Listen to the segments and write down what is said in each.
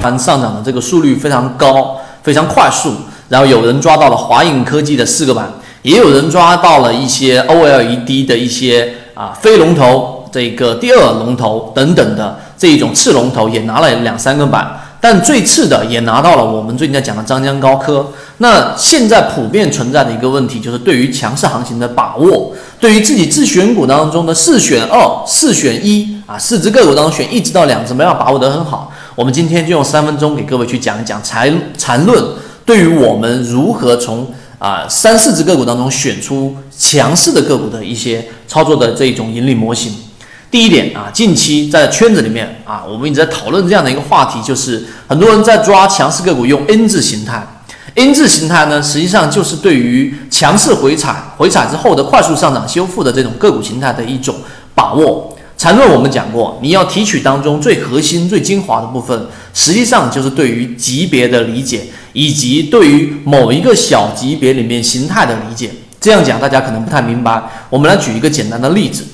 盘上涨的这个速率非常高，非常快速。然后有人抓到了华影科技的四个板，也有人抓到了一些 OLED 的一些啊非龙头，这个第二龙头等等的这一种次龙头也拿了两三个板。但最次的也拿到了我们最近在讲的张江高科。那现在普遍存在的一个问题就是对于强势行情的把握，对于自己自选股当中的四选二、四选一啊，四只个股当中选一只到两只，没法把握得很好。我们今天就用三分钟给各位去讲一讲缠缠论，对于我们如何从啊三四只个股当中选出强势的个股的一些操作的这种盈利模型。第一点啊，近期在圈子里面啊，我们一直在讨论这样的一个话题，就是很多人在抓强势个股用 N 字形态，N 字形态呢，实际上就是对于强势回踩、回踩之后的快速上涨修复的这种个股形态的一种把握。缠论我们讲过，你要提取当中最核心、最精华的部分，实际上就是对于级别的理解，以及对于某一个小级别里面形态的理解。这样讲大家可能不太明白，我们来举一个简单的例子。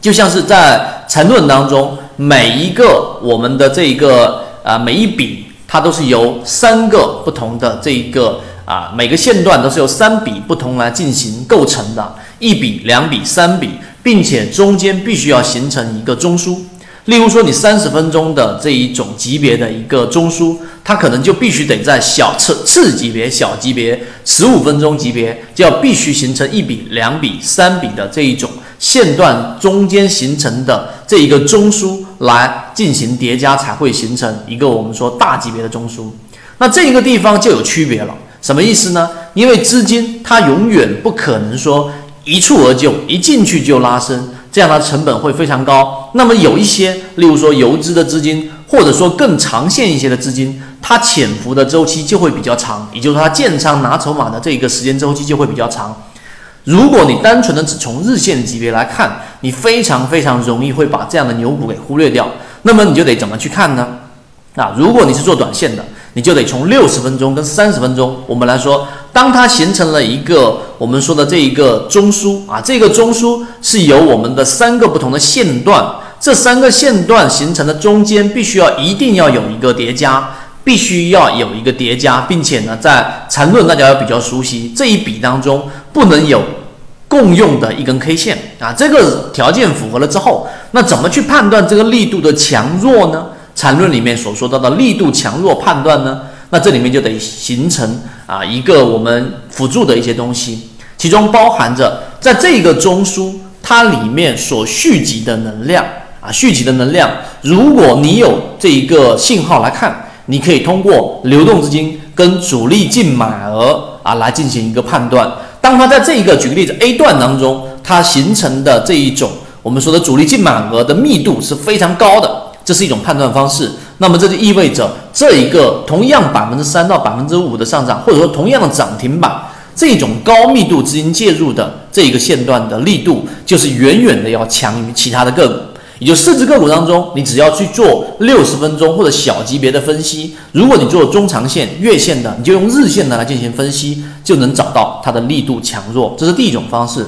就像是在缠论当中，每一个我们的这一个啊每一笔，它都是由三个不同的这一个啊每个线段都是由三笔不同来进行构成的，一笔、两笔、三笔，并且中间必须要形成一个中枢。例如说，你三十分钟的这一种级别的一个中枢，它可能就必须得在小次次级别、小级别十五分钟级别，就要必须形成一笔、两笔、三笔的这一种。线段中间形成的这一个中枢来进行叠加，才会形成一个我们说大级别的中枢。那这一个地方就有区别了，什么意思呢？因为资金它永远不可能说一蹴而就，一进去就拉升，这样的成本会非常高。那么有一些，例如说游资的资金，或者说更长线一些的资金，它潜伏的周期就会比较长，也就是说它建仓拿筹码的这一个时间周期就会比较长。如果你单纯的只从日线级别来看，你非常非常容易会把这样的牛股给忽略掉。那么你就得怎么去看呢？啊，如果你是做短线的，你就得从六十分钟跟三十分钟，我们来说，当它形成了一个我们说的这一个中枢啊，这个中枢是由我们的三个不同的线段，这三个线段形成的中间必须要一定要有一个叠加。必须要有一个叠加，并且呢，在缠论大家要比较熟悉这一笔当中不能有共用的一根 K 线啊，这个条件符合了之后，那怎么去判断这个力度的强弱呢？缠论里面所说到的力度强弱判断呢？那这里面就得形成啊一个我们辅助的一些东西，其中包含着在这个中枢它里面所蓄积的能量啊，蓄积的能量，如果你有这一个信号来看。你可以通过流动资金跟主力净买额啊来进行一个判断。当它在这一个举个例子 A 段当中，它形成的这一种我们说的主力净买额的密度是非常高的，这是一种判断方式。那么这就意味着这一个同样百分之三到百分之五的上涨，或者说同样的涨停板，这种高密度资金介入的这一个线段的力度，就是远远的要强于其他的个股。也就四只个股当中，你只要去做六十分钟或者小级别的分析。如果你做中长线、月线的，你就用日线的来进行分析，就能找到它的力度强弱。这是第一种方式。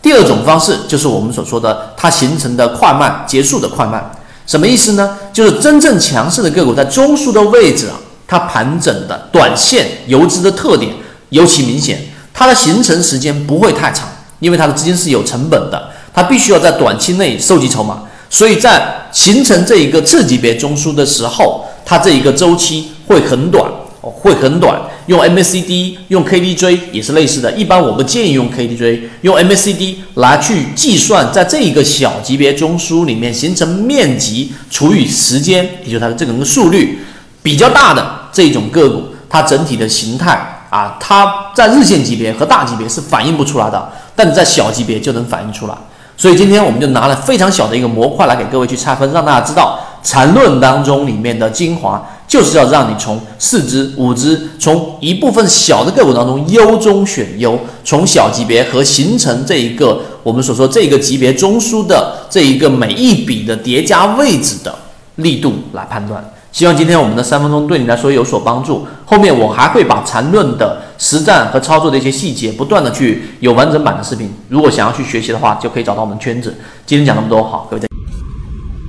第二种方式就是我们所说的它形成的快慢、结束的快慢。什么意思呢？就是真正强势的个股在中枢的位置啊，它盘整的短线游资的特点尤其明显，它的形成时间不会太长，因为它的资金是有成本的，它必须要在短期内收集筹码。所以在形成这一个次级别中枢的时候，它这一个周期会很短，会很短。用 MACD、用 KDJ 也是类似的。一般我们建议用 KDJ，用 MACD 来去计算，在这一个小级别中枢里面形成面积除以时间，也就它的这个速率比较大的这种个股，它整体的形态啊，它在日线级别和大级别是反映不出来的，但你在小级别就能反映出来。所以今天我们就拿了非常小的一个模块来给各位去拆分，让大家知道缠论当中里面的精华，就是要让你从四只、五只，从一部分小的个股当中优中选优，从小级别和形成这一个我们所说这个级别中枢的这一个每一笔的叠加位置的力度来判断。希望今天我们的三分钟对你来说有所帮助。后面我还会把缠论的实战和操作的一些细节不断的去有完整版的视频。如果想要去学习的话，就可以找到我们圈子。今天讲那么多，好，各位再见。